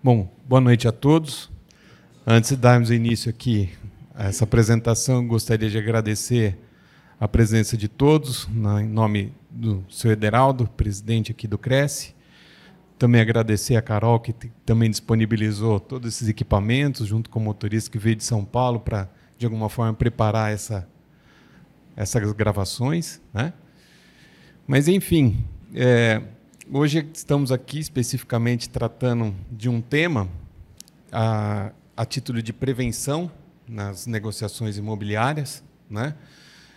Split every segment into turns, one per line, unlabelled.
Bom, boa noite a todos. Antes de darmos início aqui a essa apresentação, gostaria de agradecer a presença de todos, em nome do senhor Ederaldo, presidente aqui do Cresce. Também agradecer a Carol, que também disponibilizou todos esses equipamentos, junto com o motorista que veio de São Paulo para, de alguma forma, preparar essa, essas gravações. Né? Mas, enfim, é, Hoje estamos aqui especificamente tratando de um tema a, a título de prevenção nas negociações imobiliárias. Né?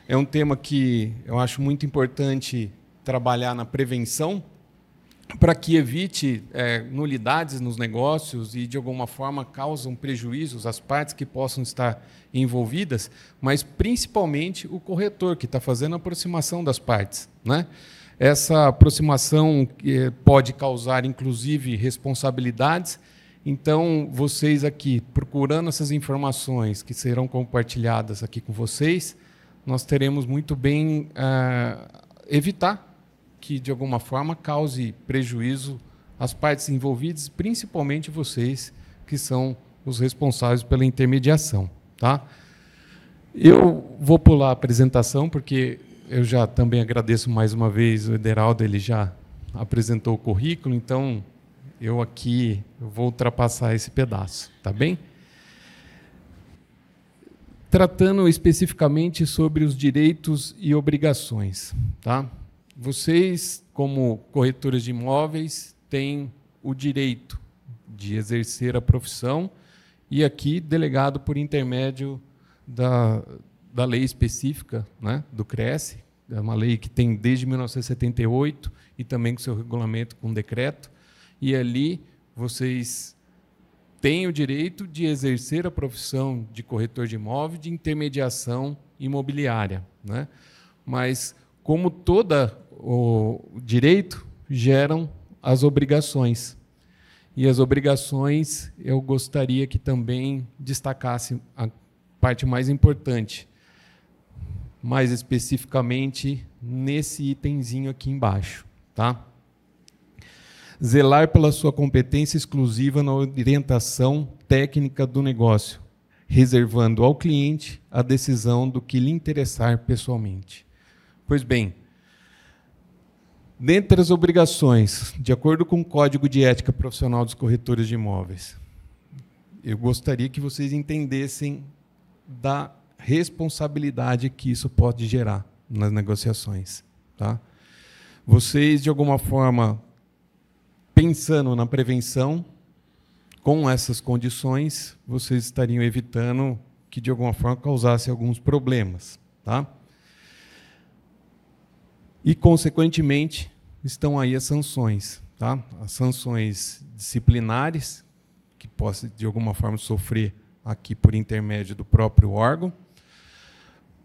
É um tema que eu acho muito importante trabalhar na prevenção para que evite é, nulidades nos negócios e, de alguma forma, causam prejuízos às partes que possam estar envolvidas, mas principalmente o corretor que está fazendo a aproximação das partes. Né? Essa aproximação pode causar, inclusive, responsabilidades. Então, vocês aqui, procurando essas informações que serão compartilhadas aqui com vocês, nós teremos muito bem uh, evitar que, de alguma forma, cause prejuízo às partes envolvidas, principalmente vocês, que são os responsáveis pela intermediação. Tá? Eu vou pular a apresentação, porque eu já também agradeço mais uma vez o Ederaldo, ele já apresentou o currículo, então eu aqui vou ultrapassar esse pedaço, tá bem? Tratando especificamente sobre os direitos e obrigações, tá? Vocês, como corretores de imóveis, têm o direito de exercer a profissão e aqui delegado por intermédio da, da lei específica né, do Cresce, é uma lei que tem desde 1978 e também com seu regulamento com decreto, e ali vocês têm o direito de exercer a profissão de corretor de imóvel de intermediação imobiliária, né? Mas como todo o direito geram as obrigações. E as obrigações eu gostaria que também destacasse a parte mais importante, mais especificamente nesse itemzinho aqui embaixo, tá? Zelar pela sua competência exclusiva na orientação técnica do negócio, reservando ao cliente a decisão do que lhe interessar pessoalmente. Pois bem, dentre as obrigações, de acordo com o Código de Ética Profissional dos Corretores de Imóveis, eu gostaria que vocês entendessem da responsabilidade que isso pode gerar nas negociações. Tá? Vocês, de alguma forma, pensando na prevenção, com essas condições, vocês estariam evitando que, de alguma forma, causasse alguns problemas. Tá? E, consequentemente, estão aí as sanções. Tá? As sanções disciplinares, que possa, de alguma forma, sofrer aqui por intermédio do próprio órgão,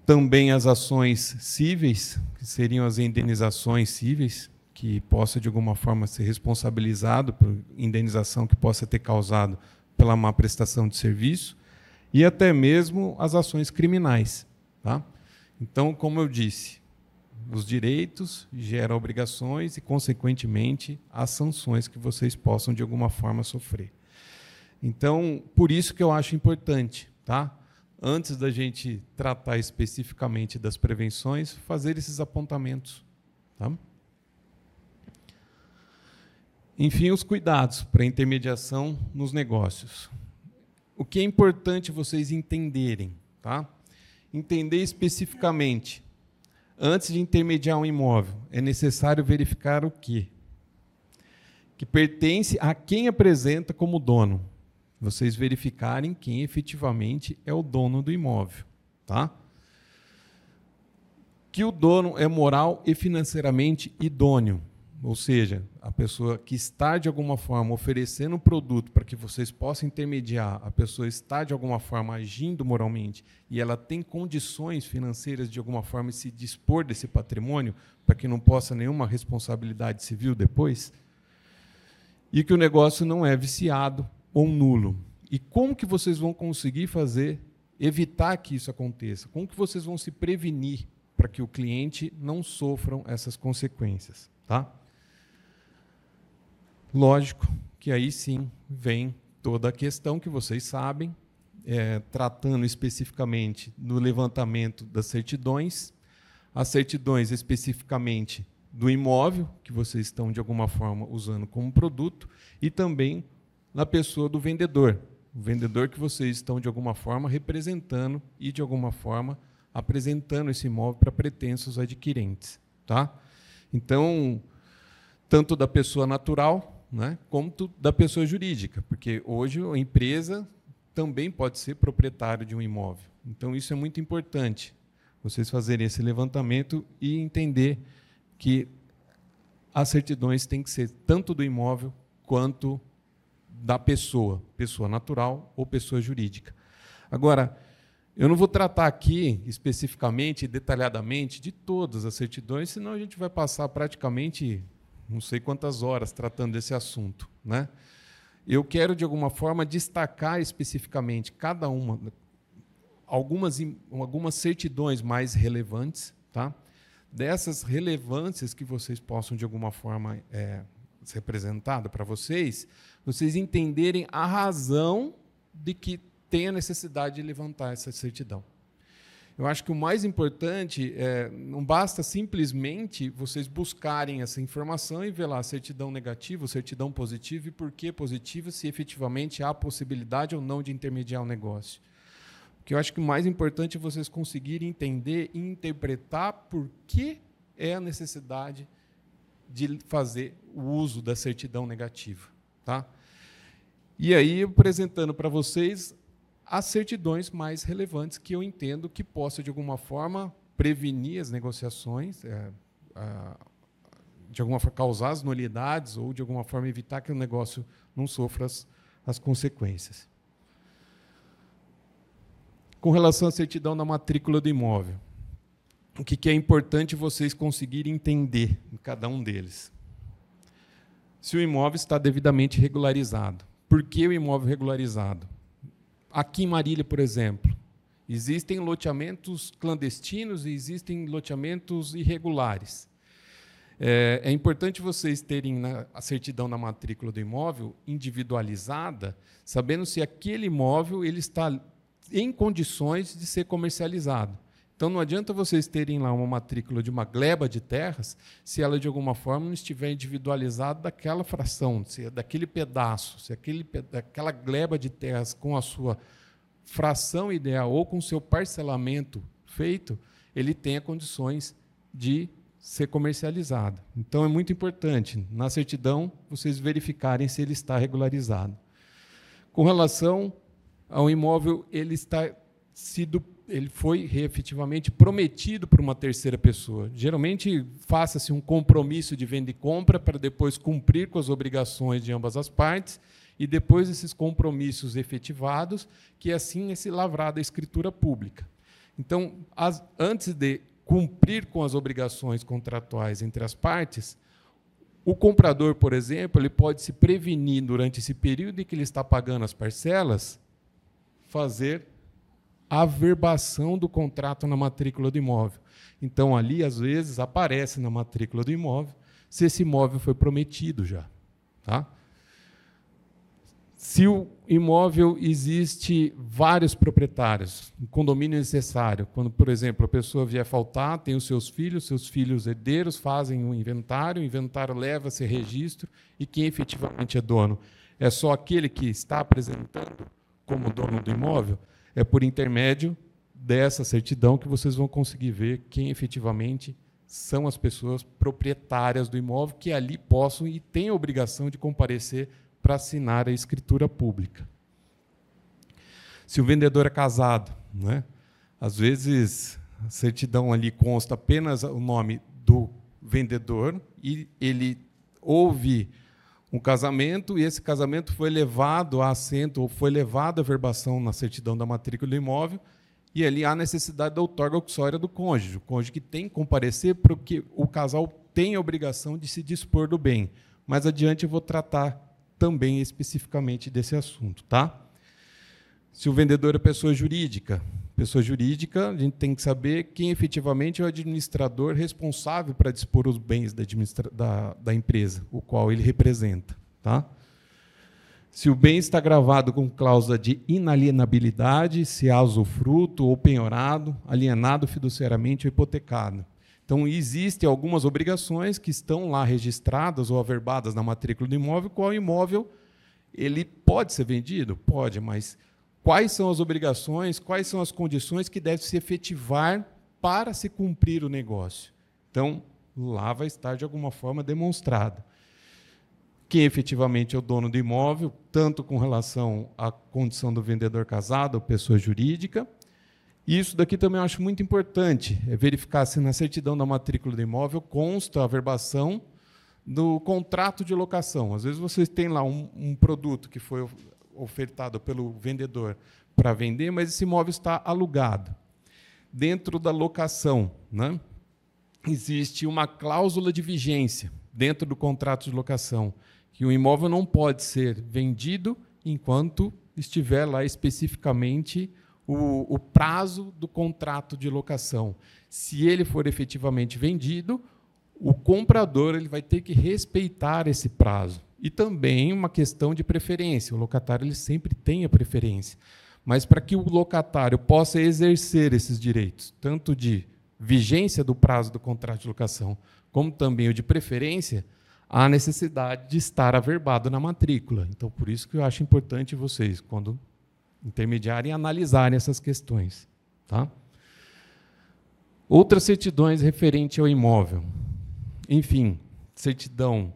também as ações cíveis, que seriam as indenizações cíveis, que possa de alguma forma ser responsabilizado por indenização que possa ter causado pela má prestação de serviço, e até mesmo as ações criminais. Tá? Então, como eu disse, os direitos geram obrigações e, consequentemente, as sanções que vocês possam de alguma forma sofrer. Então, por isso que eu acho importante, tá? Antes da gente tratar especificamente das prevenções, fazer esses apontamentos. Tá? Enfim, os cuidados para intermediação nos negócios. O que é importante vocês entenderem, tá? Entender especificamente. Antes de intermediar um imóvel, é necessário verificar o quê? Que pertence a quem apresenta como dono vocês verificarem quem efetivamente é o dono do imóvel, tá? Que o dono é moral e financeiramente idôneo, ou seja, a pessoa que está de alguma forma oferecendo um produto para que vocês possam intermediar, a pessoa está de alguma forma agindo moralmente e ela tem condições financeiras de alguma forma se dispor desse patrimônio para que não possa nenhuma responsabilidade civil depois, e que o negócio não é viciado ou nulo. E como que vocês vão conseguir fazer, evitar que isso aconteça? Como que vocês vão se prevenir para que o cliente não sofram essas consequências? Tá? Lógico que aí sim vem toda a questão que vocês sabem, é, tratando especificamente do levantamento das certidões, as certidões especificamente do imóvel, que vocês estão de alguma forma usando como produto, e também na pessoa do vendedor, o vendedor que vocês estão de alguma forma representando e de alguma forma apresentando esse imóvel para pretensos adquirentes, tá? Então, tanto da pessoa natural, né, quanto da pessoa jurídica, porque hoje a empresa também pode ser proprietário de um imóvel. Então, isso é muito importante, vocês fazerem esse levantamento e entender que as certidões têm que ser tanto do imóvel quanto da pessoa, pessoa natural ou pessoa jurídica. Agora, eu não vou tratar aqui especificamente, detalhadamente, de todas as certidões, senão a gente vai passar praticamente não sei quantas horas tratando desse assunto. Né? Eu quero, de alguma forma, destacar especificamente cada uma, algumas, algumas certidões mais relevantes, tá? dessas relevâncias que vocês possam, de alguma forma, é, ser representada para vocês, vocês entenderem a razão de que tem a necessidade de levantar essa certidão. Eu acho que o mais importante é não basta simplesmente vocês buscarem essa informação e ver lá certidão negativa, certidão positiva e por que positiva, se efetivamente há possibilidade ou não de intermediar o negócio. O que eu acho que o mais importante é vocês conseguirem entender e interpretar por que é a necessidade de fazer o uso da certidão negativa. Tá? E aí, apresentando para vocês as certidões mais relevantes que eu entendo que possa, de alguma forma, prevenir as negociações, é, a, de alguma forma causar as nulidades ou, de alguma forma, evitar que o negócio não sofra as, as consequências. Com relação à certidão da matrícula do imóvel, o que, que é importante vocês conseguirem entender em cada um deles? Se o imóvel está devidamente regularizado. Por que o imóvel regularizado? Aqui em Marília, por exemplo, existem loteamentos clandestinos e existem loteamentos irregulares. É, é importante vocês terem a certidão na matrícula do imóvel individualizada, sabendo se aquele imóvel ele está em condições de ser comercializado. Então não adianta vocês terem lá uma matrícula de uma gleba de terras se ela de alguma forma não estiver individualizada daquela fração, se é daquele pedaço, se aquele, aquela gleba de terras com a sua fração ideal ou com o seu parcelamento feito, ele tenha condições de ser comercializado. Então é muito importante na certidão vocês verificarem se ele está regularizado. Com relação ao imóvel, ele está sido ele foi efetivamente prometido por uma terceira pessoa. Geralmente, faça-se um compromisso de venda e compra para depois cumprir com as obrigações de ambas as partes e depois esses compromissos efetivados, que assim é se lavrada a escritura pública. Então, as, antes de cumprir com as obrigações contratuais entre as partes, o comprador, por exemplo, ele pode se prevenir durante esse período em que ele está pagando as parcelas, fazer averbação do contrato na matrícula do imóvel. Então, ali, às vezes, aparece na matrícula do imóvel se esse imóvel foi prometido já. Tá? Se o imóvel existe vários proprietários, um condomínio necessário, quando, por exemplo, a pessoa vier faltar, tem os seus filhos, seus filhos herdeiros fazem um inventário, o inventário leva-se registro, e quem efetivamente é dono é só aquele que está apresentando como dono do imóvel, é por intermédio dessa certidão que vocês vão conseguir ver quem efetivamente são as pessoas proprietárias do imóvel que ali possam e têm a obrigação de comparecer para assinar a escritura pública. Se o vendedor é casado, né? às vezes a certidão ali consta apenas o nome do vendedor e ele houve um casamento e esse casamento foi levado a assento ou foi levado à verbação na certidão da matrícula do imóvel e ali há necessidade da outorga uxória do cônjuge, o cônjuge que tem que comparecer porque o casal tem a obrigação de se dispor do bem. Mais adiante eu vou tratar também especificamente desse assunto, tá? Se o vendedor é pessoa jurídica, pessoa jurídica, a gente tem que saber quem efetivamente é o administrador responsável para dispor os bens da, da, da empresa, o qual ele representa. Tá? se o bem está gravado com cláusula de inalienabilidade, se há usufruto ou penhorado, alienado fiduciariamente ou hipotecado. Então, existem algumas obrigações que estão lá registradas ou averbadas na matrícula do imóvel, qual imóvel ele pode ser vendido? Pode, mas quais são as obrigações, quais são as condições que devem se efetivar para se cumprir o negócio? Então, lá vai estar de alguma forma demonstrado quem efetivamente é o dono do imóvel, tanto com relação à condição do vendedor casado ou pessoa jurídica. Isso daqui também eu acho muito importante, é verificar se na certidão da matrícula do imóvel consta a verbação do contrato de locação. Às vezes vocês têm lá um, um produto que foi ofertado pelo vendedor para vender, mas esse imóvel está alugado. Dentro da locação, né, existe uma cláusula de vigência dentro do contrato de locação que o imóvel não pode ser vendido enquanto estiver lá especificamente o, o, prazo do contrato de locação. Se ele for efetivamente vendido, o comprador ele vai ter que respeitar esse prazo. E também uma questão de preferência. O locatário ele sempre tem a preferência. Mas para que o locatário possa exercer esses direitos, tanto de vigência do prazo do contrato de locação, como também o de preferência, a necessidade de estar averbado na matrícula. Então, por isso que eu acho importante vocês, quando intermediarem, analisarem essas questões. Tá? Outras certidões referentes ao imóvel. Enfim, certidão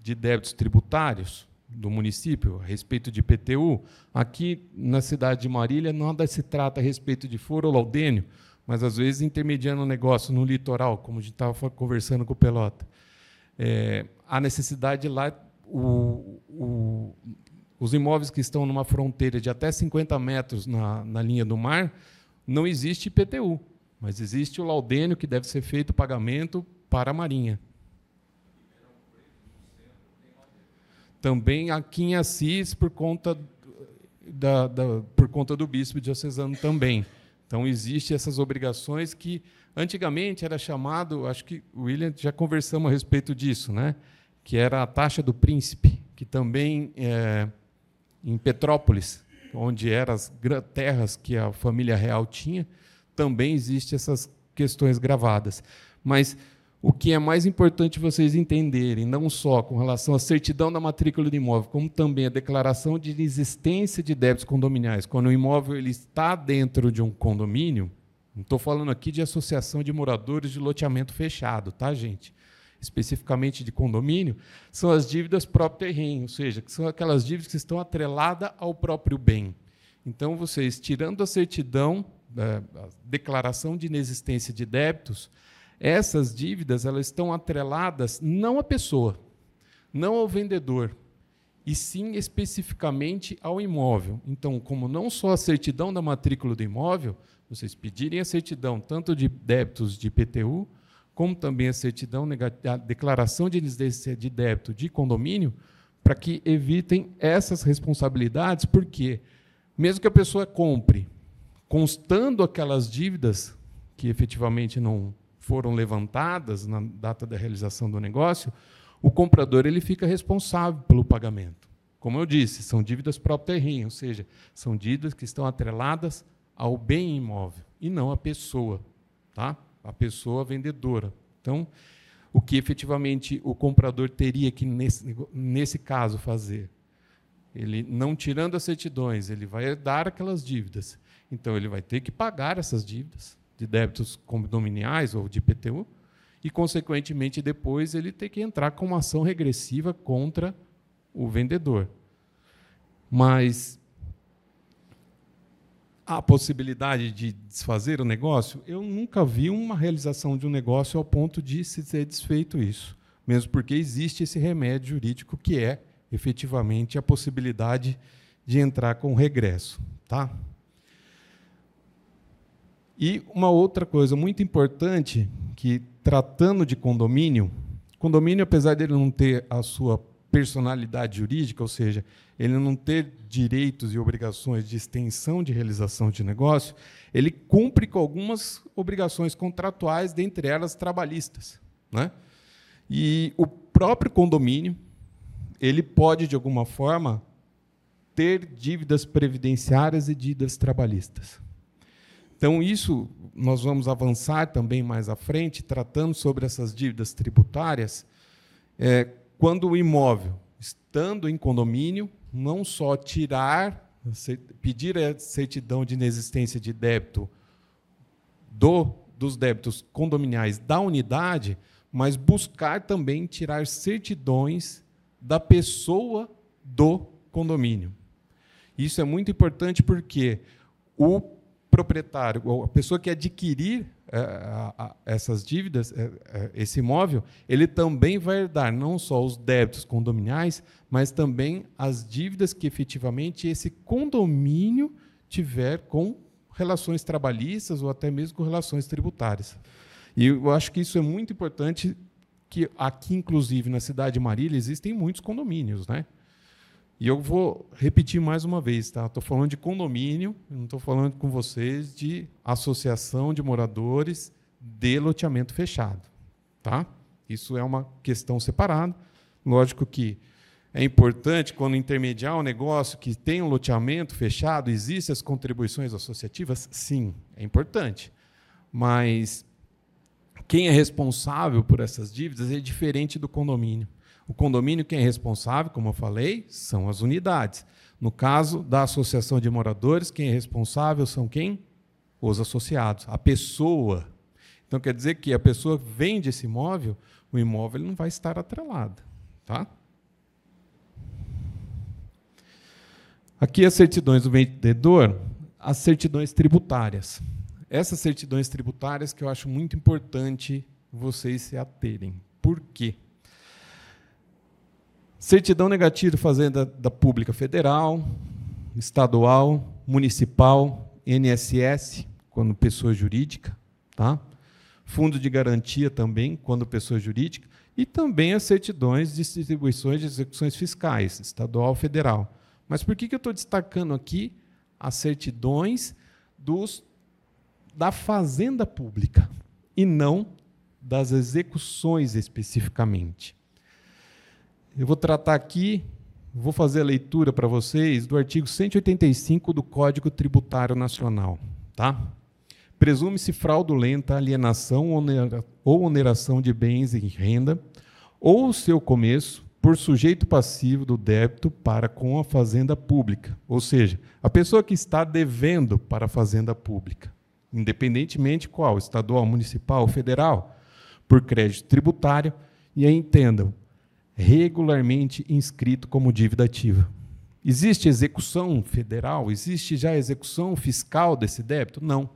de débitos tributários do município a respeito de PTU. Aqui na cidade de Marília, nada se trata a respeito de foro ou laudênio, mas às vezes intermediando um negócio no litoral, como a gente estava conversando com o Pelota é, a necessidade lá, o, o, os imóveis que estão numa fronteira de até 50 metros na, na linha do mar, não existe IPTU, mas existe o laudênio que deve ser feito o pagamento para a Marinha. Também aqui em Assis, por conta, da, da, por conta do bispo diocesano também. Então, existem essas obrigações que Antigamente era chamado, acho que William já conversamos a respeito disso, né? que era a taxa do príncipe, que também é, em Petrópolis, onde eram as terras que a família real tinha, também existe essas questões gravadas. Mas o que é mais importante vocês entenderem, não só com relação à certidão da matrícula do imóvel, como também a declaração de existência de débitos condominiais, quando o imóvel ele está dentro de um condomínio, não estou falando aqui de associação de moradores de loteamento fechado, tá, gente? Especificamente de condomínio, são as dívidas próprio terreno, ou seja, que são aquelas dívidas que estão atreladas ao próprio bem. Então, vocês, tirando a certidão, né, a declaração de inexistência de débitos, essas dívidas elas estão atreladas não à pessoa, não ao vendedor, e sim especificamente ao imóvel. Então, como não só a certidão da matrícula do imóvel, vocês pedirem a certidão tanto de débitos de IPTU, como também a certidão, a declaração de inexistência de débito de condomínio, para que evitem essas responsabilidades, porque mesmo que a pessoa compre, constando aquelas dívidas que efetivamente não foram levantadas na data da realização do negócio, o comprador ele fica responsável pelo pagamento. Como eu disse, são dívidas próprio terreno, ou seja, são dívidas que estão atreladas ao bem imóvel e não à pessoa, tá? A pessoa vendedora. Então, o que efetivamente o comprador teria que nesse, nesse caso fazer? Ele não tirando as certidões, ele vai dar aquelas dívidas. Então ele vai ter que pagar essas dívidas de débitos condominiais ou de PTU e consequentemente depois ele tem que entrar com uma ação regressiva contra o vendedor. Mas a possibilidade de desfazer o negócio, eu nunca vi uma realização de um negócio ao ponto de se ter desfeito isso, mesmo porque existe esse remédio jurídico que é efetivamente a possibilidade de entrar com regresso, tá? E uma outra coisa muito importante que tratando de condomínio, condomínio apesar dele não ter a sua personalidade jurídica, ou seja, ele não ter direitos e obrigações de extensão de realização de negócio, ele cumpre com algumas obrigações contratuais, dentre elas trabalhistas. Né? E o próprio condomínio, ele pode, de alguma forma, ter dívidas previdenciárias e dívidas trabalhistas. Então, isso nós vamos avançar também mais à frente, tratando sobre essas dívidas tributárias, é, quando o imóvel, estando em condomínio, não só tirar, pedir a certidão de inexistência de débito do, dos débitos condominiais da unidade, mas buscar também tirar certidões da pessoa do condomínio. Isso é muito importante porque o proprietário, a pessoa que adquirir a, essas dívidas, é, é, esse imóvel, ele também vai herdar não só os débitos condominiais, mas também as dívidas que efetivamente esse condomínio tiver com relações trabalhistas ou até mesmo com relações tributárias. E eu acho que isso é muito importante, que aqui, inclusive, na cidade de Marília, existem muitos condomínios, né? E eu vou repetir mais uma vez, tá? Estou falando de condomínio, não estou falando com vocês de associação de moradores de loteamento fechado, tá? Isso é uma questão separada. Lógico que é importante quando intermediar um negócio que tem um loteamento fechado, existem as contribuições associativas? Sim, é importante. Mas quem é responsável por essas dívidas é diferente do condomínio. O condomínio, quem é responsável, como eu falei, são as unidades. No caso da associação de moradores, quem é responsável são quem? Os associados, a pessoa. Então quer dizer que a pessoa vende esse imóvel, o imóvel não vai estar atrelado. Tá? Aqui as certidões do vendedor, as certidões tributárias. Essas certidões tributárias que eu acho muito importante vocês se aterem. Por quê? Certidão negativa de fazenda da pública federal, estadual, municipal, INSS, quando pessoa jurídica, tá? Fundo de garantia também, quando pessoa jurídica, e também as certidões de distribuições de execuções fiscais, estadual, federal. Mas por que, que eu estou destacando aqui as certidões dos, da fazenda pública e não das execuções especificamente? Eu vou tratar aqui, vou fazer a leitura para vocês do artigo 185 do Código Tributário Nacional. Tá? Presume-se fraudulenta alienação ou oneração de bens e renda, ou seu começo, por sujeito passivo do débito para com a fazenda pública. Ou seja, a pessoa que está devendo para a fazenda pública, independentemente qual, estadual, municipal, federal, por crédito tributário, e aí entendam, regularmente inscrito como dívida ativa. Existe execução federal? Existe já execução fiscal desse débito? Não.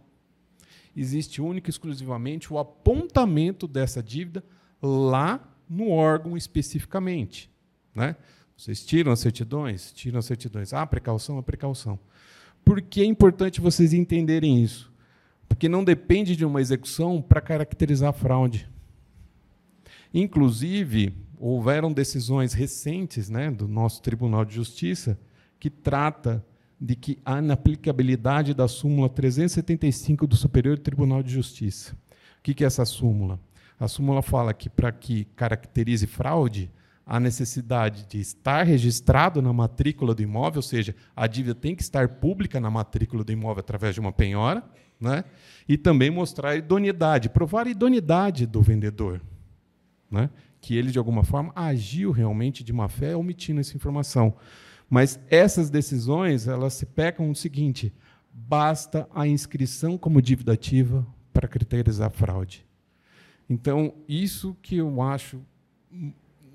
Existe único e exclusivamente o apontamento dessa dívida lá no órgão especificamente. Né? Vocês tiram as certidões? Tiram as certidões. Ah, precaução, a precaução. Por que é importante vocês entenderem isso? Porque não depende de uma execução para caracterizar a fraude. Inclusive, houveram decisões recentes né, do nosso Tribunal de Justiça que trata de que a inaplicabilidade da súmula 375 do Superior Tribunal de Justiça. O que é essa súmula? A súmula fala que para que caracterize fraude, há necessidade de estar registrado na matrícula do imóvel, ou seja, a dívida tem que estar pública na matrícula do imóvel através de uma penhora, né? e também mostrar a idoneidade, provar a idoneidade do vendedor. Né? Que ele, de alguma forma, agiu realmente de má fé omitindo essa informação. Mas essas decisões, elas se pecam no seguinte, basta a inscrição como dívida ativa para criterizar fraude. Então, isso que eu acho,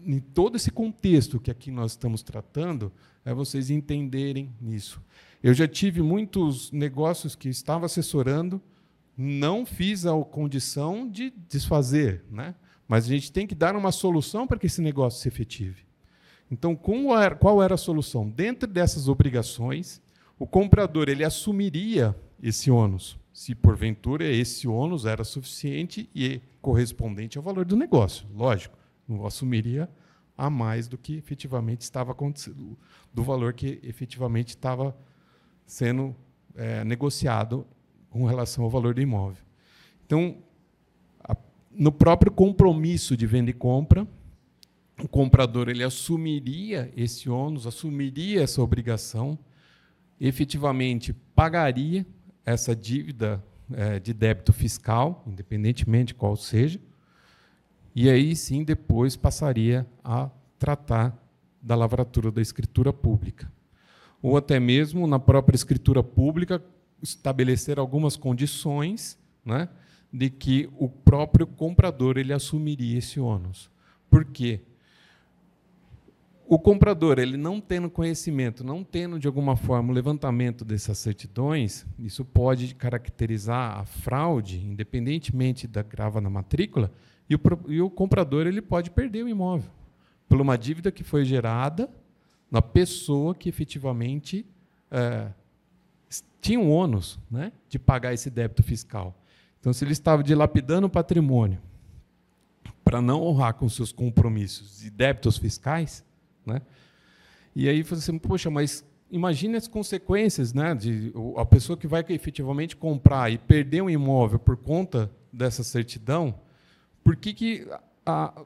em todo esse contexto que aqui nós estamos tratando, é vocês entenderem isso. Eu já tive muitos negócios que estava assessorando, não fiz a condição de desfazer, né? Mas a gente tem que dar uma solução para que esse negócio se efetive. Então, qual era a solução? Dentro dessas obrigações, o comprador ele assumiria esse ônus, se porventura esse ônus era suficiente e correspondente ao valor do negócio. Lógico, não assumiria a mais do que efetivamente estava acontecendo, do valor que efetivamente estava sendo é, negociado com relação ao valor do imóvel. Então, no próprio compromisso de venda e compra, o comprador ele assumiria esse ônus, assumiria essa obrigação, efetivamente pagaria essa dívida é, de débito fiscal, independentemente qual seja, e aí sim depois passaria a tratar da lavratura da escritura pública. Ou até mesmo na própria escritura pública estabelecer algumas condições né, de que o próprio comprador ele assumiria esse ônus. Por quê? O comprador, ele não tendo conhecimento, não tendo de alguma forma o levantamento dessas certidões, isso pode caracterizar a fraude, independentemente da grava na matrícula, e o, e o comprador ele pode perder o imóvel por uma dívida que foi gerada na pessoa que efetivamente é, tinha um ônus né, de pagar esse débito fiscal. Então, se ele estava dilapidando o patrimônio para não honrar com seus compromissos e débitos fiscais, né? E aí você, assim, poxa, mas imagine as consequências, né, de a pessoa que vai efetivamente comprar e perder um imóvel por conta dessa certidão, por que, que a,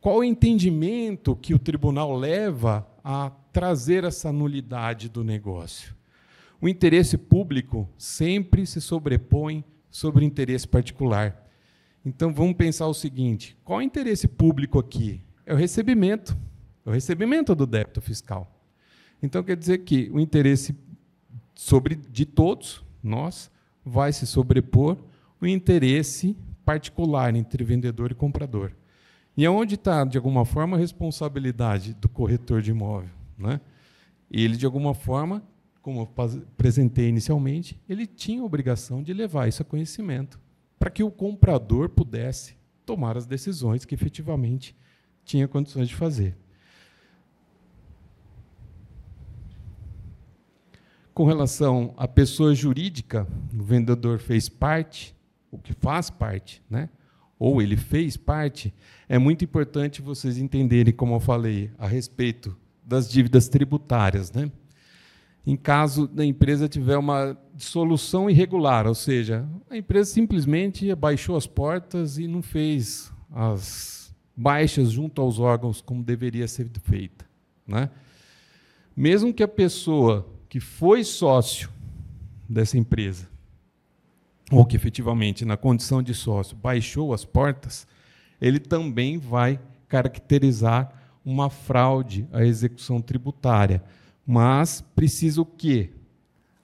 qual o entendimento que o tribunal leva a trazer essa nulidade do negócio? O interesse público sempre se sobrepõe sobre interesse particular. Então vamos pensar o seguinte: qual é o interesse público aqui? É o recebimento o recebimento do débito fiscal. Então, quer dizer que o interesse sobre de todos nós vai se sobrepor o interesse particular entre vendedor e comprador. E aonde está, de alguma forma, a responsabilidade do corretor de imóvel? Né? Ele, de alguma forma, como eu apresentei inicialmente, ele tinha a obrigação de levar isso a conhecimento, para que o comprador pudesse tomar as decisões que efetivamente tinha condições de fazer. Com relação à pessoa jurídica, o vendedor fez parte, o que faz parte, né? ou ele fez parte, é muito importante vocês entenderem, como eu falei, a respeito das dívidas tributárias. Né? Em caso da empresa tiver uma dissolução irregular, ou seja, a empresa simplesmente baixou as portas e não fez as baixas junto aos órgãos como deveria ser feita. Né? Mesmo que a pessoa que foi sócio dessa empresa, ou que efetivamente, na condição de sócio, baixou as portas, ele também vai caracterizar uma fraude à execução tributária. Mas precisa o quê?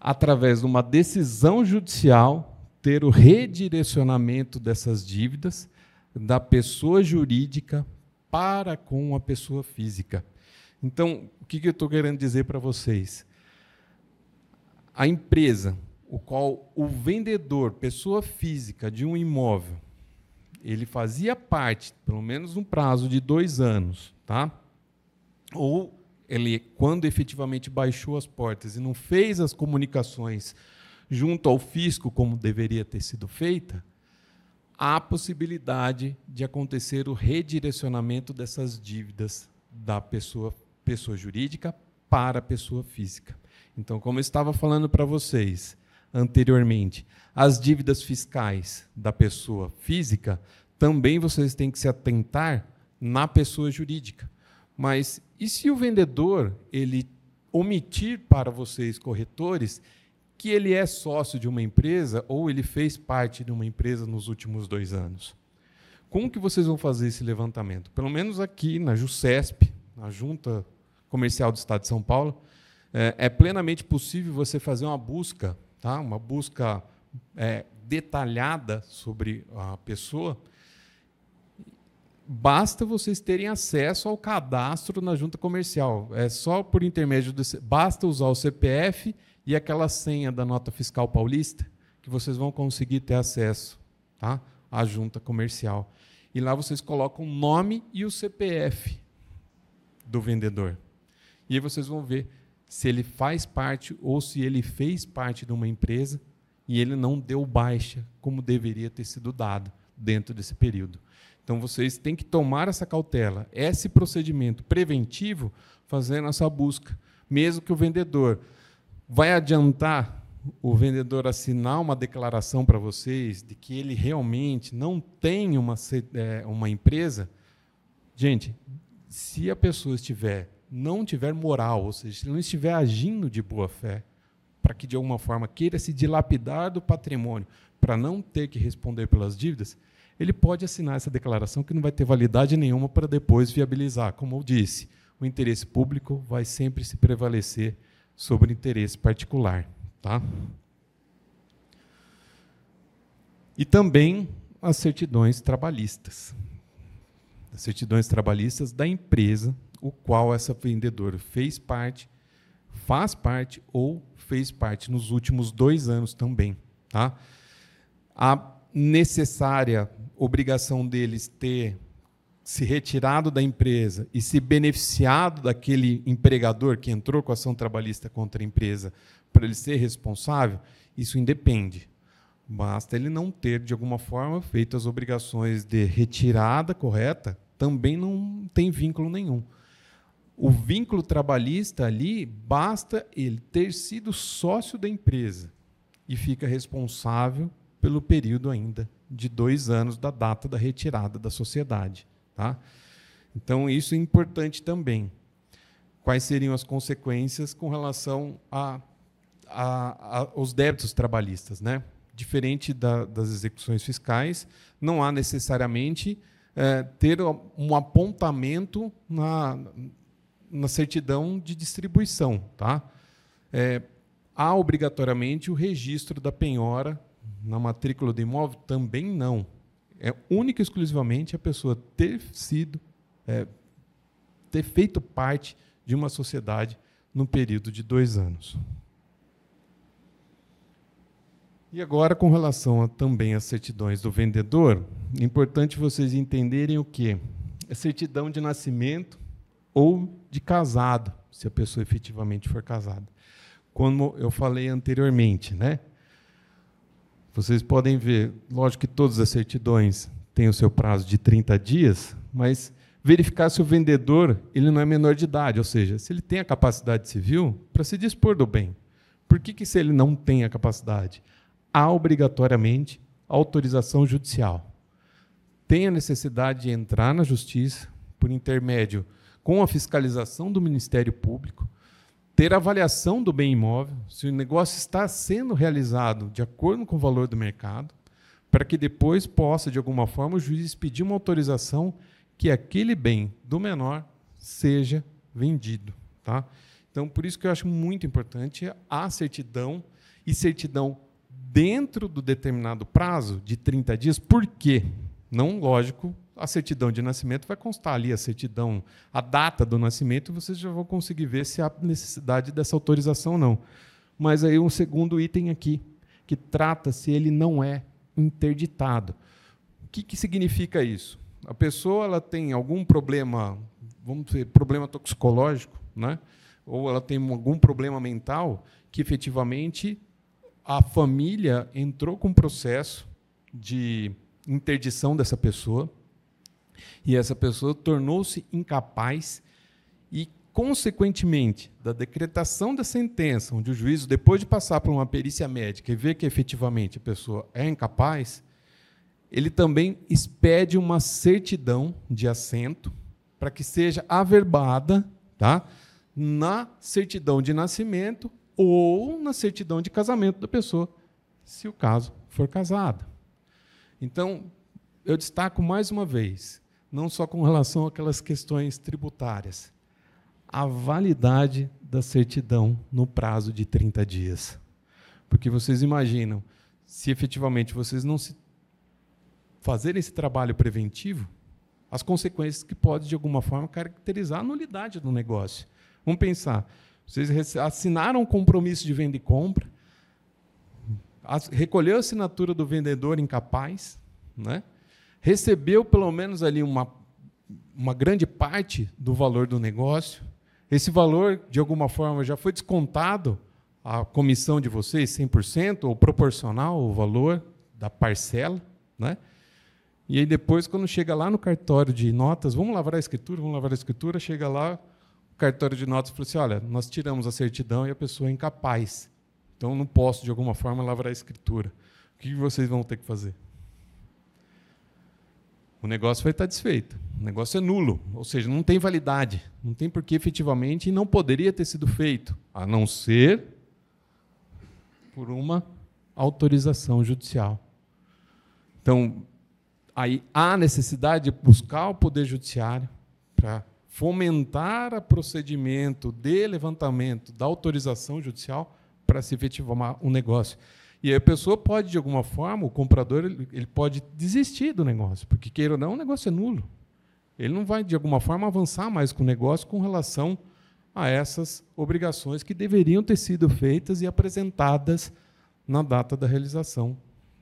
Através de uma decisão judicial, ter o redirecionamento dessas dívidas da pessoa jurídica para com a pessoa física. Então, o que eu estou querendo dizer para vocês? a empresa, o qual o vendedor, pessoa física de um imóvel, ele fazia parte, pelo menos um prazo de dois anos, tá? Ou ele, quando efetivamente baixou as portas e não fez as comunicações junto ao fisco como deveria ter sido feita, há possibilidade de acontecer o redirecionamento dessas dívidas da pessoa, pessoa jurídica para a pessoa física. Então, como eu estava falando para vocês anteriormente, as dívidas fiscais da pessoa física também vocês têm que se atentar na pessoa jurídica. Mas e se o vendedor ele omitir para vocês corretores que ele é sócio de uma empresa ou ele fez parte de uma empresa nos últimos dois anos? Como que vocês vão fazer esse levantamento? Pelo menos aqui na JUSCESP, na Junta Comercial do Estado de São Paulo, é, é plenamente possível você fazer uma busca, tá? uma busca é, detalhada sobre a pessoa. Basta vocês terem acesso ao cadastro na junta comercial. É só por intermédio do. Basta usar o CPF e aquela senha da nota fiscal paulista que vocês vão conseguir ter acesso tá? à junta comercial. E lá vocês colocam o nome e o CPF do vendedor. E aí vocês vão ver se ele faz parte ou se ele fez parte de uma empresa e ele não deu baixa como deveria ter sido dado dentro desse período. Então vocês têm que tomar essa cautela, esse procedimento preventivo, fazendo essa busca, mesmo que o vendedor vai adiantar o vendedor assinar uma declaração para vocês de que ele realmente não tem uma, é, uma empresa, gente, Se a pessoa estiver não tiver moral, ou seja, se não estiver agindo de boa fé, para que de alguma forma queira se dilapidar do patrimônio para não ter que responder pelas dívidas, ele pode assinar essa declaração que não vai ter validade nenhuma para depois viabilizar. Como eu disse, o interesse público vai sempre se prevalecer sobre o interesse particular. Tá? E também as certidões trabalhistas. As certidões trabalhistas da empresa, o qual essa vendedora fez parte, faz parte ou fez parte nos últimos dois anos também. Tá? A necessária obrigação deles ter se retirado da empresa e se beneficiado daquele empregador que entrou com ação trabalhista contra a empresa para ele ser responsável, isso independe. Basta ele não ter, de alguma forma, feito as obrigações de retirada correta, também não tem vínculo nenhum. O vínculo trabalhista ali, basta ele ter sido sócio da empresa e fica responsável pelo período ainda de dois anos da data da retirada da sociedade. Tá? Então, isso é importante também. Quais seriam as consequências com relação a, a, a aos débitos trabalhistas? Né? Diferente da, das execuções fiscais, não há necessariamente é, ter um apontamento na, na certidão de distribuição. Tá? É, há obrigatoriamente o registro da penhora na matrícula do imóvel? Também não. É única e exclusivamente a pessoa ter sido, é, ter feito parte de uma sociedade no período de dois anos. E agora, com relação a, também às certidões do vendedor, é importante vocês entenderem o que? É certidão de nascimento ou de casado, se a pessoa efetivamente for casada. Como eu falei anteriormente, né? Vocês podem ver, lógico que todas as certidões têm o seu prazo de 30 dias, mas verificar se o vendedor ele não é menor de idade, ou seja, se ele tem a capacidade civil para se dispor do bem. Por que, que se ele não tem a capacidade? Há obrigatoriamente autorização judicial. Tem a necessidade de entrar na justiça por intermédio com a fiscalização do Ministério Público, ter avaliação do bem imóvel, se o negócio está sendo realizado de acordo com o valor do mercado, para que depois possa, de alguma forma, o juiz pedir uma autorização que aquele bem do menor seja vendido. Tá? Então, por isso que eu acho muito importante a certidão e certidão dentro do determinado prazo de 30 dias. Por quê? Não, lógico, a certidão de nascimento vai constar ali a certidão, a data do nascimento, vocês já vão conseguir ver se há necessidade dessa autorização ou não. Mas aí um segundo item aqui, que trata se ele não é interditado. O que, que significa isso? A pessoa ela tem algum problema, vamos dizer, problema toxicológico, né? ou ela tem algum problema mental, que efetivamente a família entrou com um processo de interdição dessa pessoa, e essa pessoa tornou-se incapaz e, consequentemente, da decretação da sentença, onde o juízo, depois de passar por uma perícia médica e ver que efetivamente a pessoa é incapaz, ele também expede uma certidão de assento para que seja averbada tá, na certidão de nascimento ou na certidão de casamento da pessoa, se o caso for casado. Então, eu destaco mais uma vez: não só com relação àquelas questões tributárias, a validade da certidão no prazo de 30 dias. Porque vocês imaginam, se efetivamente vocês não se fazerem esse trabalho preventivo, as consequências que pode, de alguma forma, caracterizar a nulidade do negócio. Vamos pensar, vocês assinaram um compromisso de venda e compra, recolheu a assinatura do vendedor incapaz, né? Recebeu pelo menos ali uma, uma grande parte do valor do negócio. Esse valor, de alguma forma, já foi descontado a comissão de vocês, 100%, ou proporcional ao valor da parcela. Né? E aí depois, quando chega lá no cartório de notas, vamos lavrar a escritura, vamos lavrar a escritura, chega lá, o cartório de notas fala assim, olha, nós tiramos a certidão e a pessoa é incapaz. Então, não posso, de alguma forma, lavrar a escritura. O que vocês vão ter que fazer? O negócio vai estar desfeito. O negócio é nulo, ou seja, não tem validade, não tem por que efetivamente e não poderia ter sido feito, a não ser por uma autorização judicial. Então, aí há necessidade de buscar o Poder Judiciário para fomentar o procedimento de levantamento da autorização judicial para se efetivar um negócio. E aí a pessoa pode, de alguma forma, o comprador ele, ele pode desistir do negócio, porque, queira ou não, o negócio é nulo. Ele não vai, de alguma forma, avançar mais com o negócio com relação a essas obrigações que deveriam ter sido feitas e apresentadas na data da realização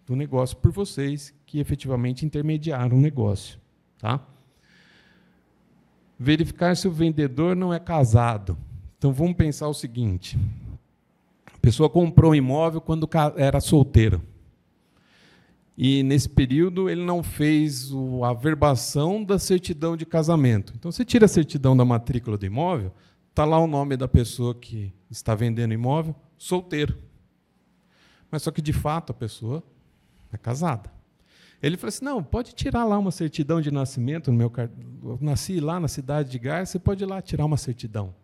do negócio por vocês que efetivamente intermediaram o negócio. Tá? Verificar se o vendedor não é casado. Então vamos pensar o seguinte: a pessoa comprou um imóvel quando era solteiro. E nesse período ele não fez a verbação da certidão de casamento. Então você tira a certidão da matrícula do imóvel, está lá o nome da pessoa que está vendendo imóvel, solteiro. Mas só que de fato a pessoa é casada. Ele falou assim: não, pode tirar lá uma certidão de nascimento no meu Eu nasci lá na cidade de Garça, você pode ir lá tirar uma certidão.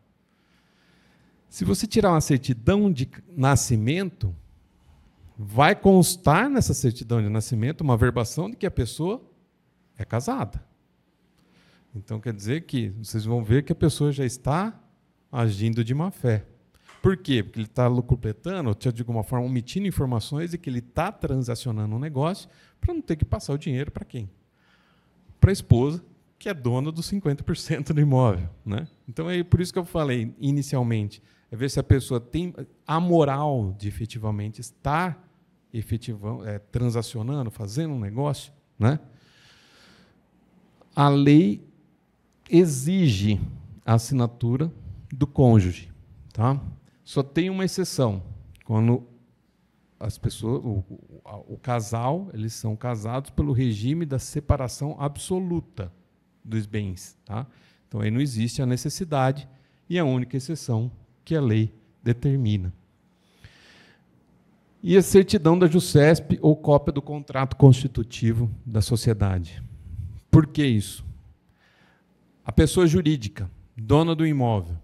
Se você tirar uma certidão de nascimento, vai constar nessa certidão de nascimento uma verbação de que a pessoa é casada. Então quer dizer que vocês vão ver que a pessoa já está agindo de má fé. Por quê? Porque ele está lucupletando, ou de alguma forma omitindo informações e que ele está transacionando um negócio para não ter que passar o dinheiro para quem? Para a esposa, que é dona dos 50% do imóvel. Né? Então é por isso que eu falei inicialmente, é ver se a pessoa tem a moral de efetivamente estar efetivando, é, transacionando, fazendo um negócio. Né? A lei exige a assinatura do cônjuge. Tá? Só tem uma exceção, quando as pessoas, o, o, o, casal, eles são casados pelo regime da separação absoluta dos bens, tá? Então aí não existe a necessidade e a única exceção que a lei determina. E a certidão da JUSESP ou cópia do contrato constitutivo da sociedade. Por que isso? A pessoa jurídica, dona do imóvel,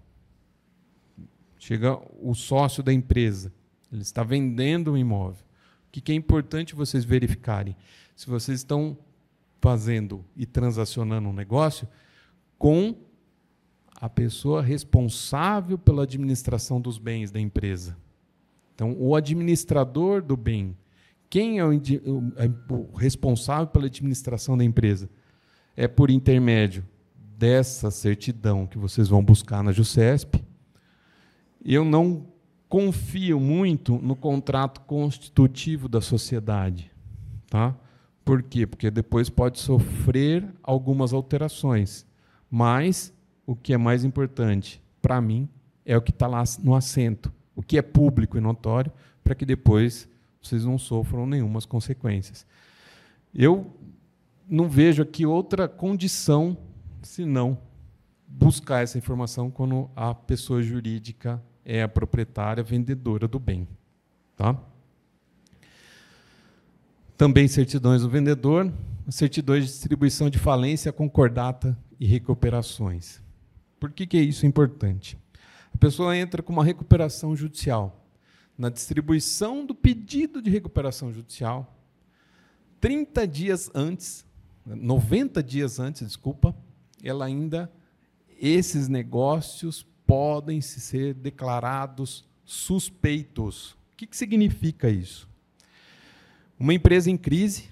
Chega o sócio da empresa, ele está vendendo um imóvel. O que é importante vocês verificarem? Se vocês estão fazendo e transacionando um negócio com a pessoa responsável pela administração dos bens da empresa. Então, o administrador do bem, quem é o, é o responsável pela administração da empresa? É por intermédio dessa certidão que vocês vão buscar na JUSESP, eu não confio muito no contrato constitutivo da sociedade. Tá? Por quê? Porque depois pode sofrer algumas alterações. Mas o que é mais importante para mim é o que está lá no assento, o que é público e notório, para que depois vocês não sofram nenhumas consequências. Eu não vejo aqui outra condição senão buscar essa informação quando a pessoa jurídica é a proprietária vendedora do bem. Tá? Também certidões do vendedor, certidões de distribuição de falência, concordata e recuperações. Por que, que é isso importante? A pessoa entra com uma recuperação judicial. Na distribuição do pedido de recuperação judicial, 30 dias antes, 90 dias antes, desculpa, ela ainda esses negócios podem ser declarados suspeitos. O que, que significa isso? Uma empresa em crise,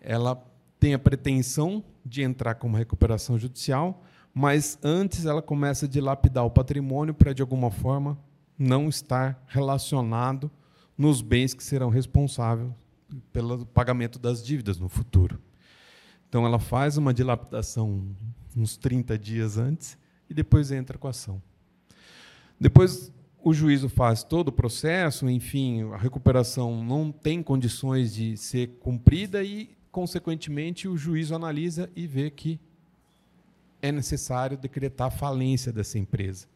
ela tem a pretensão de entrar com uma recuperação judicial, mas antes ela começa a dilapidar o patrimônio para, de alguma forma, não estar relacionado nos bens que serão responsáveis pelo pagamento das dívidas no futuro. Então, ela faz uma dilapidação uns 30 dias antes e depois entra com a ação. Depois o juízo faz todo o processo, enfim, a recuperação não tem condições de ser cumprida e, consequentemente, o juízo analisa e vê que é necessário decretar a falência dessa empresa.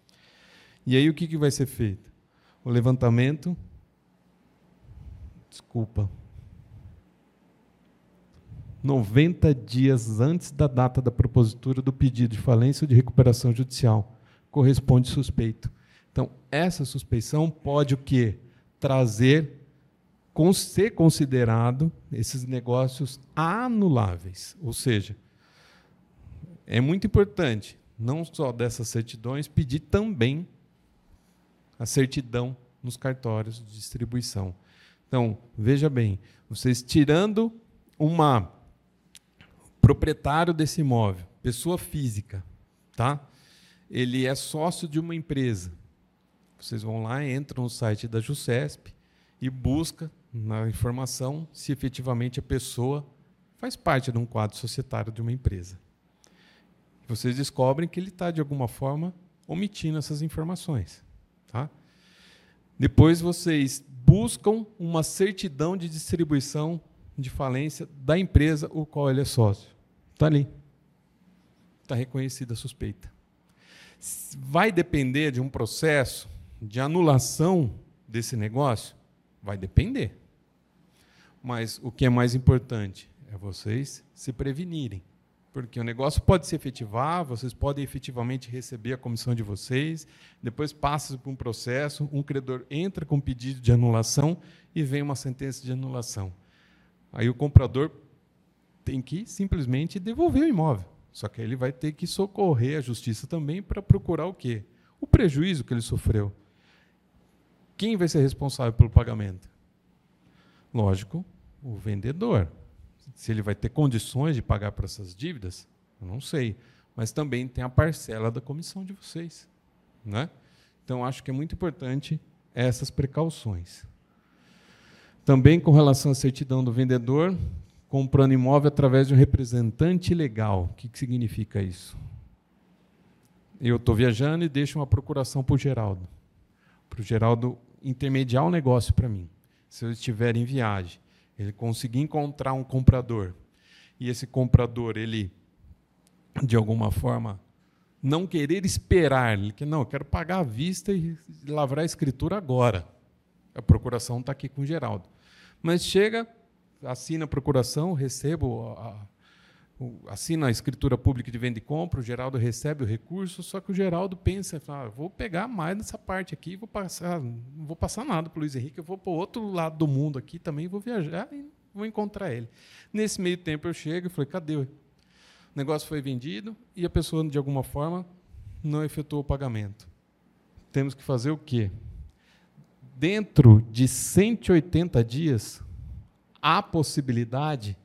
E aí o que, que vai ser feito? O levantamento. Desculpa. 90 dias antes da data da propositura do pedido de falência ou de recuperação judicial. Corresponde suspeito. Então, essa suspeição pode o quê? Trazer, ser considerado esses negócios anuláveis. Ou seja, é muito importante, não só dessas certidões, pedir também a certidão nos cartórios de distribuição. Então, veja bem, vocês tirando uma proprietário desse imóvel, pessoa física, tá? Ele é sócio de uma empresa. Vocês vão lá, entram no site da Jusesp e busca na informação se efetivamente a pessoa faz parte de um quadro societário de uma empresa. Vocês descobrem que ele está, de alguma forma, omitindo essas informações. Tá? Depois vocês buscam uma certidão de distribuição de falência da empresa o qual ele é sócio. Está ali. Está reconhecida a suspeita. Vai depender de um processo de anulação desse negócio? Vai depender. Mas o que é mais importante é vocês se prevenirem. Porque o negócio pode se efetivar, vocês podem efetivamente receber a comissão de vocês, depois passa por um processo, um credor entra com pedido de anulação e vem uma sentença de anulação. Aí o comprador tem que simplesmente devolver o imóvel. Só que ele vai ter que socorrer a justiça também para procurar o quê? O prejuízo que ele sofreu. Quem vai ser responsável pelo pagamento? Lógico, o vendedor. Se ele vai ter condições de pagar por essas dívidas, eu não sei. Mas também tem a parcela da comissão de vocês. Né? Então, acho que é muito importante essas precauções. Também com relação à certidão do vendedor, comprando imóvel através de um representante legal. O que, que significa isso? Eu estou viajando e deixo uma procuração para o Geraldo. Para o Geraldo intermediar o negócio para mim. Se eu estiver em viagem ele conseguir encontrar um comprador e esse comprador ele de alguma forma não querer esperar, ele que não, eu quero pagar à vista e lavrar a escritura agora. A procuração está aqui com o Geraldo. Mas chega, assina a procuração, recebo a, assina a escritura pública de venda e compra, o Geraldo recebe o recurso, só que o Geraldo pensa, ah, vou pegar mais nessa parte aqui, vou passar, não vou passar nada para o Luiz Henrique, eu vou para o outro lado do mundo aqui também, vou viajar e vou encontrar ele. Nesse meio tempo eu chego e falei, cadê? O negócio foi vendido e a pessoa, de alguma forma, não efetuou o pagamento. Temos que fazer o quê? Dentro de 180 dias, há possibilidade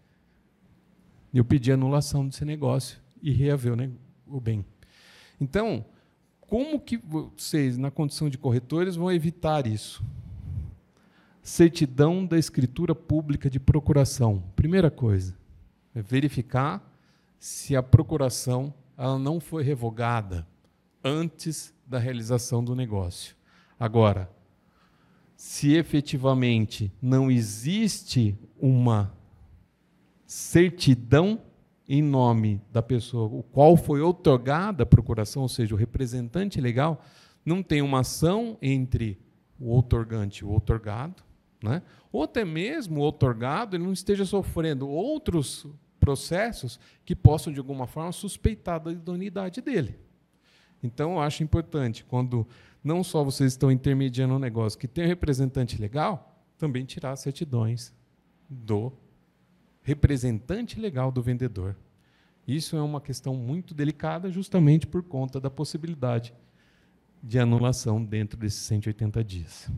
eu pedi anulação desse negócio e reaver o, bem. Então, como que vocês, na condição de corretores, vão evitar isso? Certidão da escritura pública de procuração. Primeira coisa, é verificar se a procuração ela não foi revogada antes da realização do negócio. Agora, se efetivamente não existe uma certidão em nome da pessoa o qual foi otorgada a procuração, ou seja, o representante legal, não tem uma ação entre o outorgante e o outorgado, né? ou até mesmo o outorgado ele não esteja sofrendo outros processos que possam, de alguma forma, suspeitar da idoneidade dele. Então, eu acho importante, quando não só vocês estão intermediando um negócio que tem um representante legal, também tirar certidões do representante legal do vendedor. Isso é uma questão muito delicada, justamente por conta da possibilidade de anulação dentro desses 180 dias.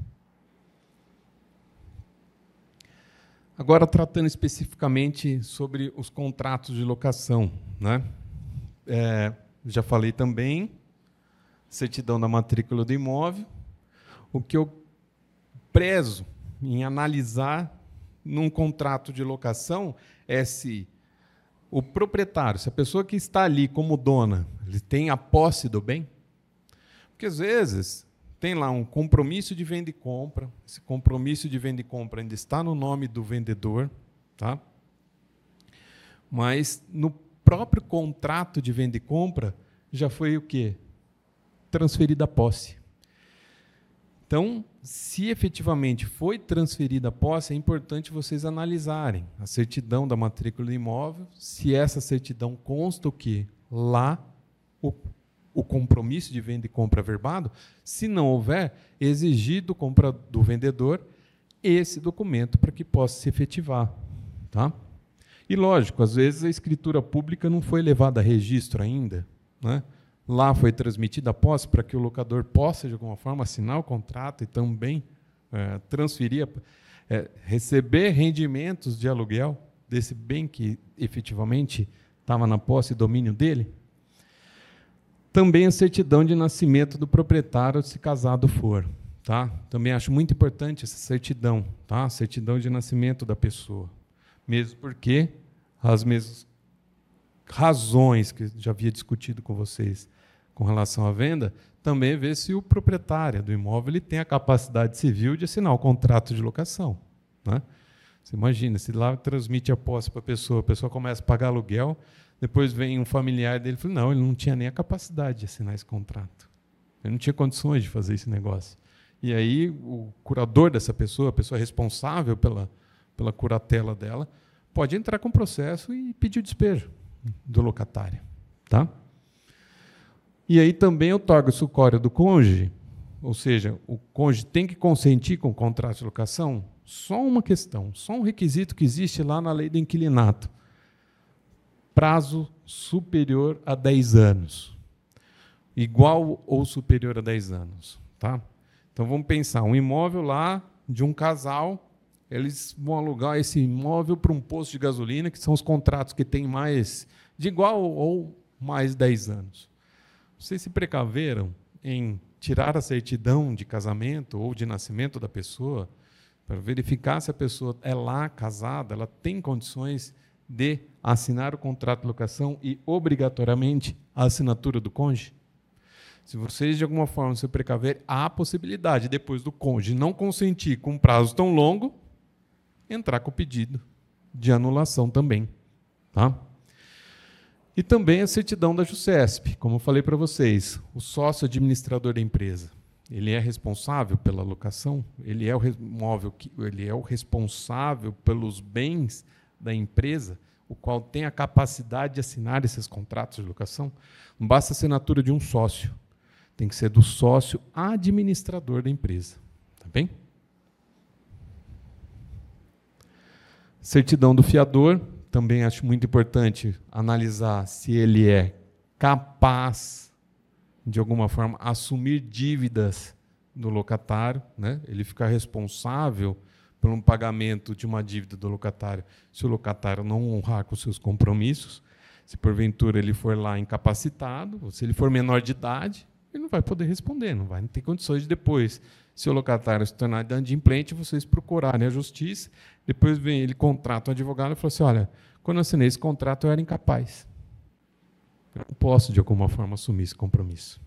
Agora, tratando especificamente sobre os contratos de locação. Né? É, já falei também, certidão da matrícula do imóvel. O que eu prezo em analisar num contrato de locação é se o proprietário, se a pessoa que está ali como dona, ele tem a posse do bem. Porque às vezes tem lá um compromisso de venda e compra, esse compromisso de venda e compra ainda está no nome do vendedor, tá? Mas no próprio contrato de venda e compra já foi o quê? Transferida a posse. Então, se efetivamente foi transferida a posse, é importante vocês analisarem a certidão da matrícula do imóvel, se essa certidão consta o quê? Lá o, o compromisso de venda e compra verbado, se não houver, exigir do, compra, do vendedor esse documento para que possa se efetivar. Tá? E lógico, às vezes a escritura pública não foi levada a registro ainda. Né? Lá foi transmitida a posse para que o locador possa, de alguma forma, assinar o contrato e também é, transferir, é, receber rendimentos de aluguel desse bem que efetivamente estava na posse e domínio dele. Também a certidão de nascimento do proprietário, se casado for. Tá? Também acho muito importante essa certidão, tá? certidão de nascimento da pessoa. Mesmo porque as mesmas razões que já havia discutido com vocês com relação à venda, também ver se o proprietário do imóvel tem a capacidade civil de assinar o contrato de locação. Né? Você imagina, se lá transmite a posse para a pessoa, a pessoa começa a pagar aluguel, depois vem um familiar dele e fala, não, ele não tinha nem a capacidade de assinar esse contrato. Ele não tinha condições de fazer esse negócio. E aí o curador dessa pessoa, a pessoa responsável pela, pela curatela dela, pode entrar com processo e pedir o despejo do locatário. Tá? E aí também otorga o sucório do cônjuge, ou seja, o cônjuge tem que consentir com o contrato de locação? Só uma questão, só um requisito que existe lá na lei do inquilinato. Prazo superior a 10 anos. Igual ou superior a 10 anos. Tá? Então vamos pensar, um imóvel lá de um casal, eles vão alugar esse imóvel para um posto de gasolina, que são os contratos que têm mais de igual ou mais 10 anos. Vocês se precaveram em tirar a certidão de casamento ou de nascimento da pessoa para verificar se a pessoa é lá casada, ela tem condições de assinar o contrato de locação e obrigatoriamente a assinatura do cônjuge? Se vocês de alguma forma se precaver, há a possibilidade depois do cônjuge não consentir com um prazo tão longo, entrar com o pedido de anulação também, tá? E também a certidão da JUSESP, como eu falei para vocês, o sócio administrador da empresa. Ele é responsável pela locação, ele é o imóvel, ele é o responsável pelos bens da empresa, o qual tem a capacidade de assinar esses contratos de locação. Não basta a assinatura de um sócio, tem que ser do sócio administrador da empresa. Tá bem? Certidão do fiador, também acho muito importante analisar se ele é capaz, de alguma forma, assumir dívidas do locatário, né? ele ficar responsável por um pagamento de uma dívida do locatário, se o locatário não honrar com seus compromissos, se porventura ele for lá incapacitado, se ele for menor de idade, ele não vai poder responder, não vai ter condições de depois, se o locatário se tornar inadimplente, vocês procurarem a justiça depois vem ele contrata um advogado e fala assim: olha, quando eu assinei esse contrato eu era incapaz. Eu não posso, de alguma forma, assumir esse compromisso.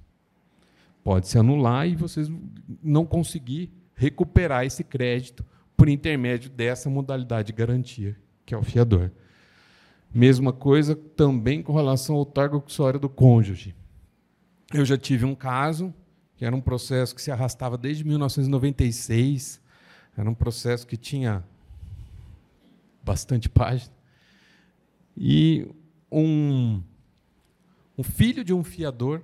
Pode se anular e vocês não conseguir recuperar esse crédito por intermédio dessa modalidade de garantia, que é o fiador. Mesma coisa também com relação ao targo accessório do cônjuge. Eu já tive um caso, que era um processo que se arrastava desde 1996, era um processo que tinha bastante página. E um, um filho de um fiador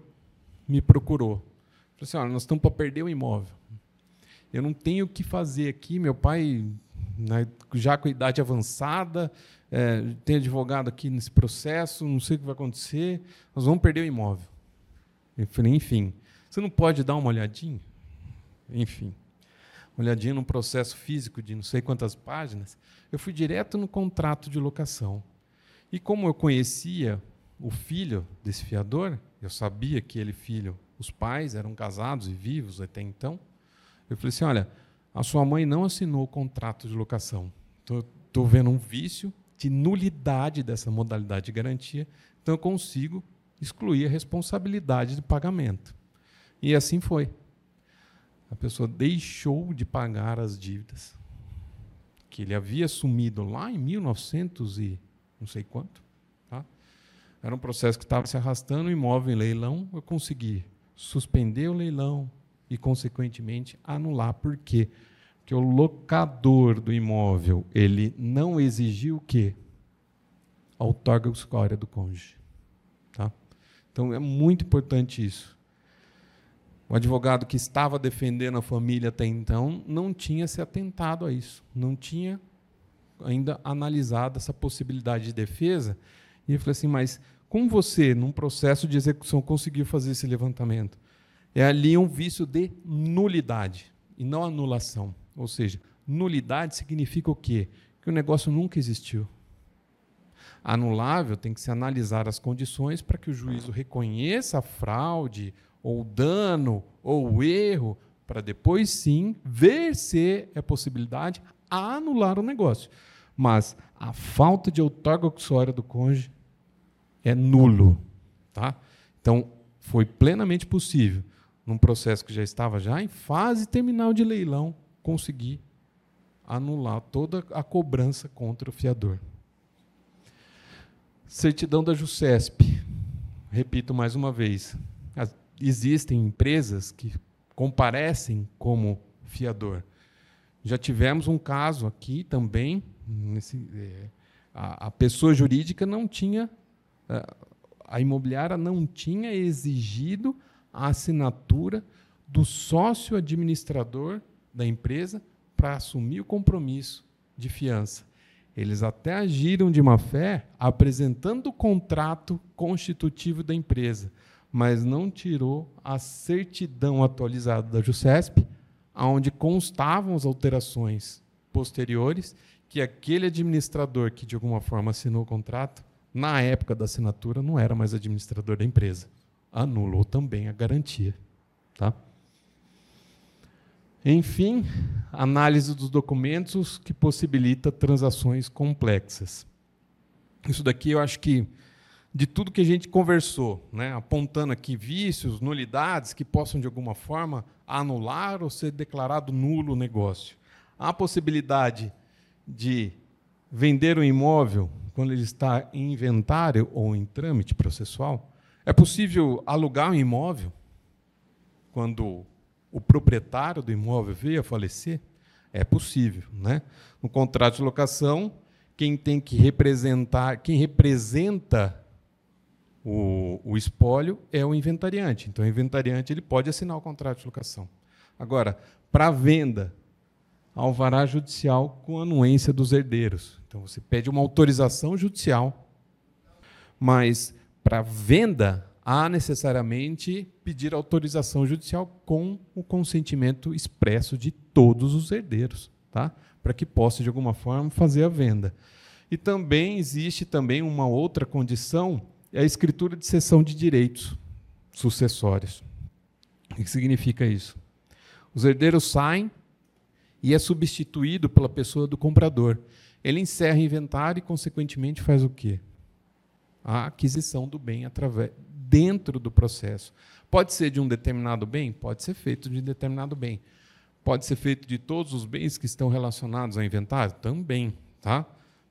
me procurou. Falou assim: Olha, nós estamos para perder o imóvel. Eu não tenho o que fazer aqui. Meu pai, né, já com idade avançada, é, tem advogado aqui nesse processo, não sei o que vai acontecer, nós vamos perder o imóvel. Eu falei: Enfim, você não pode dar uma olhadinha? Enfim olhadinha num processo físico de não sei quantas páginas, eu fui direto no contrato de locação. E como eu conhecia o filho desse fiador, eu sabia que ele filho, os pais eram casados e vivos até então, eu falei assim, olha, a sua mãe não assinou o contrato de locação. Estou vendo um vício de nulidade dessa modalidade de garantia, então eu consigo excluir a responsabilidade de pagamento. E assim foi a pessoa deixou de pagar as dívidas que ele havia assumido lá em 1900 e não sei quanto. Tá? Era um processo que estava se arrastando, imóvel em leilão, eu consegui suspender o leilão, e, consequentemente, anular. Por quê? Porque o locador do imóvel ele não exigiu o quê? A outorga do cônjuge. Então, é muito importante isso. O advogado que estava defendendo a família até então não tinha se atentado a isso, não tinha ainda analisado essa possibilidade de defesa. E ele falou assim: mas como você, num processo de execução, conseguiu fazer esse levantamento? É ali um vício de nulidade e não anulação. Ou seja, nulidade significa o quê? Que o negócio nunca existiu. Anulável tem que se analisar as condições para que o juízo reconheça a fraude ou dano, ou erro, para depois sim ver se é possibilidade anular o negócio. Mas a falta de outorga uxória do cônjuge é nulo. Tá? Então, foi plenamente possível, num processo que já estava já em fase terminal de leilão, conseguir anular toda a cobrança contra o fiador. Certidão da JUSCESP. Repito mais uma vez existem empresas que comparecem como fiador. Já tivemos um caso aqui também, nesse, é, a, a, pessoa jurídica não tinha, a, a imobiliária não tinha exigido a assinatura do sócio administrador da empresa para assumir o compromisso de fiança. Eles até agiram de má fé apresentando o contrato constitutivo da empresa mas não tirou a certidão atualizada da JUSESP, onde constavam as alterações posteriores que aquele administrador que de alguma forma assinou o contrato, na época da assinatura não era mais administrador da empresa. Anulou também a garantia, tá? Enfim, análise dos documentos que possibilita transações complexas. Isso daqui eu acho que de tudo que a gente conversou, né? apontando aqui vícios, nulidades que possam, de alguma forma, anular ou ser declarado nulo o negócio. Há a possibilidade de vender um imóvel quando ele está em inventário ou em trâmite processual? É possível alugar um imóvel quando o proprietário do imóvel veio a falecer? É possível. Né? No contrato de locação, quem tem que representar, quem representa o, o espólio é o inventariante. Então, o inventariante ele pode assinar o contrato de locação. Agora, para venda, alvará judicial com anuência dos herdeiros. Então, você pede uma autorização judicial, mas para venda, há necessariamente pedir autorização judicial com o consentimento expresso de todos os herdeiros, tá? para que possa, de alguma forma, fazer a venda. E também existe também uma outra condição é a escritura de cessão de direitos sucessórios. O que significa isso? Os herdeiros saem e é substituído pela pessoa do comprador. Ele encerra o inventário e, consequentemente, faz o quê? A aquisição do bem através dentro do processo. Pode ser de um determinado bem? Pode ser feito de determinado bem. Pode ser feito de todos os bens que estão relacionados ao inventário? Também. Tá?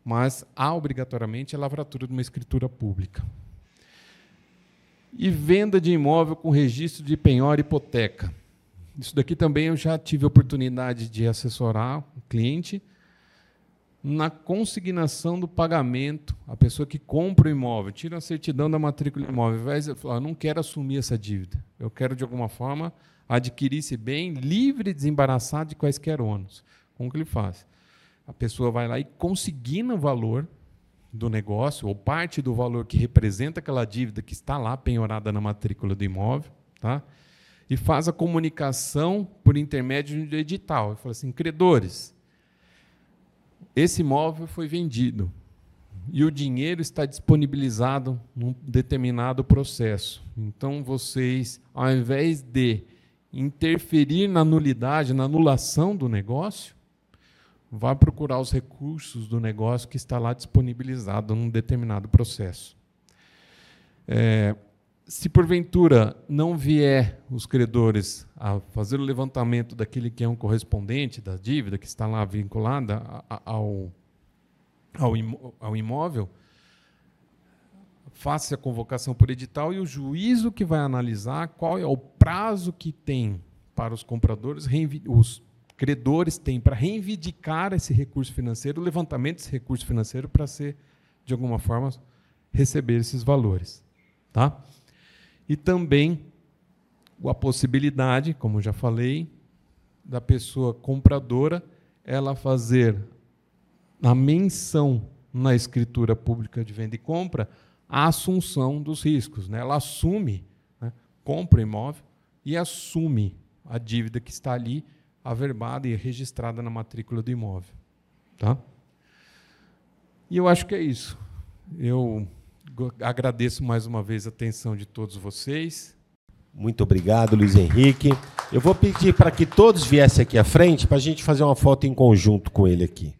Mas há obrigatoriamente a lavratura de uma escritura pública e venda de imóvel com registro de penhora e hipoteca. Isso daqui também eu já tive a oportunidade de assessorar o cliente na consignação do pagamento. A pessoa que compra o imóvel, tira a certidão da matrícula do imóvel, vai eu não quero assumir essa dívida. Eu quero, de alguma forma, adquirir esse bem livre e desembaraçado de quaisquer ônus. Como que ele faz? A pessoa vai lá e consigna o valor do negócio, ou parte do valor que representa aquela dívida que está lá penhorada na matrícula do imóvel, tá? e faz a comunicação por intermédio de um edital. Ele fala assim: credores, esse imóvel foi vendido e o dinheiro está disponibilizado num determinado processo. Então, vocês, ao invés de interferir na nulidade, na anulação do negócio, vá procurar os recursos do negócio que está lá disponibilizado num determinado processo. É, se porventura não vier os credores a fazer o levantamento daquele que é um correspondente da dívida que está lá vinculada ao, ao imóvel, faça a convocação por edital e o juízo que vai analisar qual é o prazo que tem para os compradores, os credores têm para reivindicar esse recurso financeiro, o levantamento desse recurso financeiro para ser, de alguma forma, receber esses valores. Tá? E também a possibilidade, como já falei, da pessoa compradora ela fazer a menção na escritura pública de venda e compra a assunção dos riscos. Né? Ela assume, né? compra o imóvel e assume a dívida que está ali averbada e registrada na matrícula do imóvel. Tá? E eu acho que é isso. Eu agradeço mais uma vez a atenção de todos vocês.
Muito obrigado, Luiz Henrique. Eu vou pedir para que todos viessem aqui à frente para a gente fazer uma foto em conjunto com ele aqui.